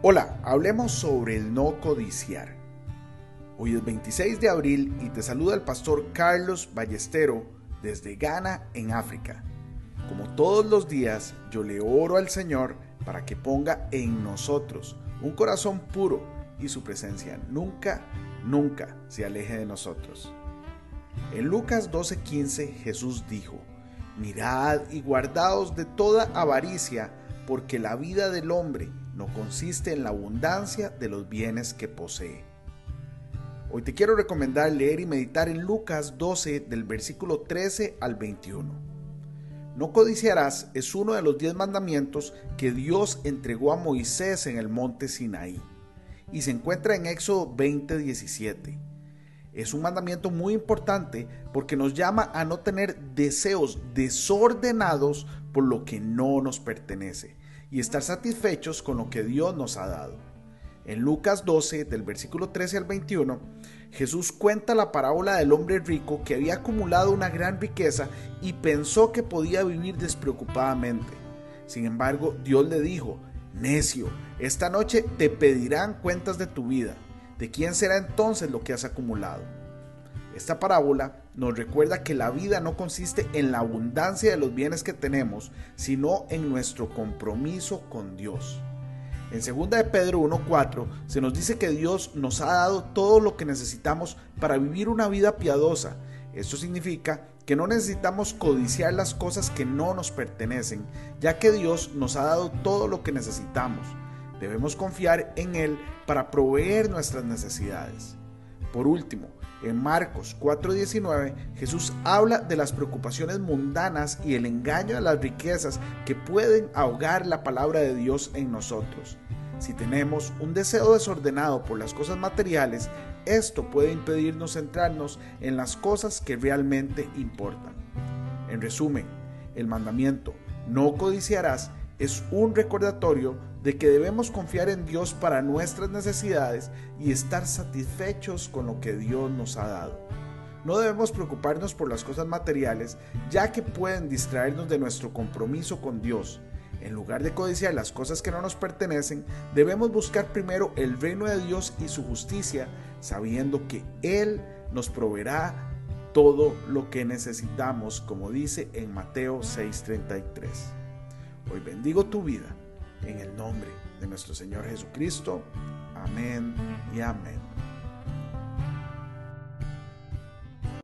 Hola, hablemos sobre el no codiciar. Hoy es 26 de abril y te saluda el pastor Carlos Ballestero desde Ghana, en África. Como todos los días, yo le oro al Señor para que ponga en nosotros un corazón puro y su presencia nunca, nunca se aleje de nosotros. En Lucas 12:15 Jesús dijo, Mirad y guardaos de toda avaricia, porque la vida del hombre no consiste en la abundancia de los bienes que posee. Hoy te quiero recomendar leer y meditar en Lucas 12 del versículo 13 al 21. No codiciarás es uno de los diez mandamientos que Dios entregó a Moisés en el monte Sinaí y se encuentra en Éxodo 20:17. Es un mandamiento muy importante porque nos llama a no tener deseos desordenados lo que no nos pertenece y estar satisfechos con lo que Dios nos ha dado. En Lucas 12, del versículo 13 al 21, Jesús cuenta la parábola del hombre rico que había acumulado una gran riqueza y pensó que podía vivir despreocupadamente. Sin embargo, Dios le dijo, necio, esta noche te pedirán cuentas de tu vida. ¿De quién será entonces lo que has acumulado? Esta parábola nos recuerda que la vida no consiste en la abundancia de los bienes que tenemos, sino en nuestro compromiso con Dios. En 2 de Pedro 1.4 se nos dice que Dios nos ha dado todo lo que necesitamos para vivir una vida piadosa. Esto significa que no necesitamos codiciar las cosas que no nos pertenecen, ya que Dios nos ha dado todo lo que necesitamos. Debemos confiar en Él para proveer nuestras necesidades. Por último, en Marcos 4:19, Jesús habla de las preocupaciones mundanas y el engaño de las riquezas que pueden ahogar la palabra de Dios en nosotros. Si tenemos un deseo desordenado por las cosas materiales, esto puede impedirnos centrarnos en las cosas que realmente importan. En resumen, el mandamiento, no codiciarás, es un recordatorio de que debemos confiar en Dios para nuestras necesidades y estar satisfechos con lo que Dios nos ha dado. No debemos preocuparnos por las cosas materiales, ya que pueden distraernos de nuestro compromiso con Dios. En lugar de codiciar las cosas que no nos pertenecen, debemos buscar primero el reino de Dios y su justicia, sabiendo que Él nos proveerá todo lo que necesitamos, como dice en Mateo 6:33. Hoy bendigo tu vida en el nombre de nuestro Señor Jesucristo. Amén y amén.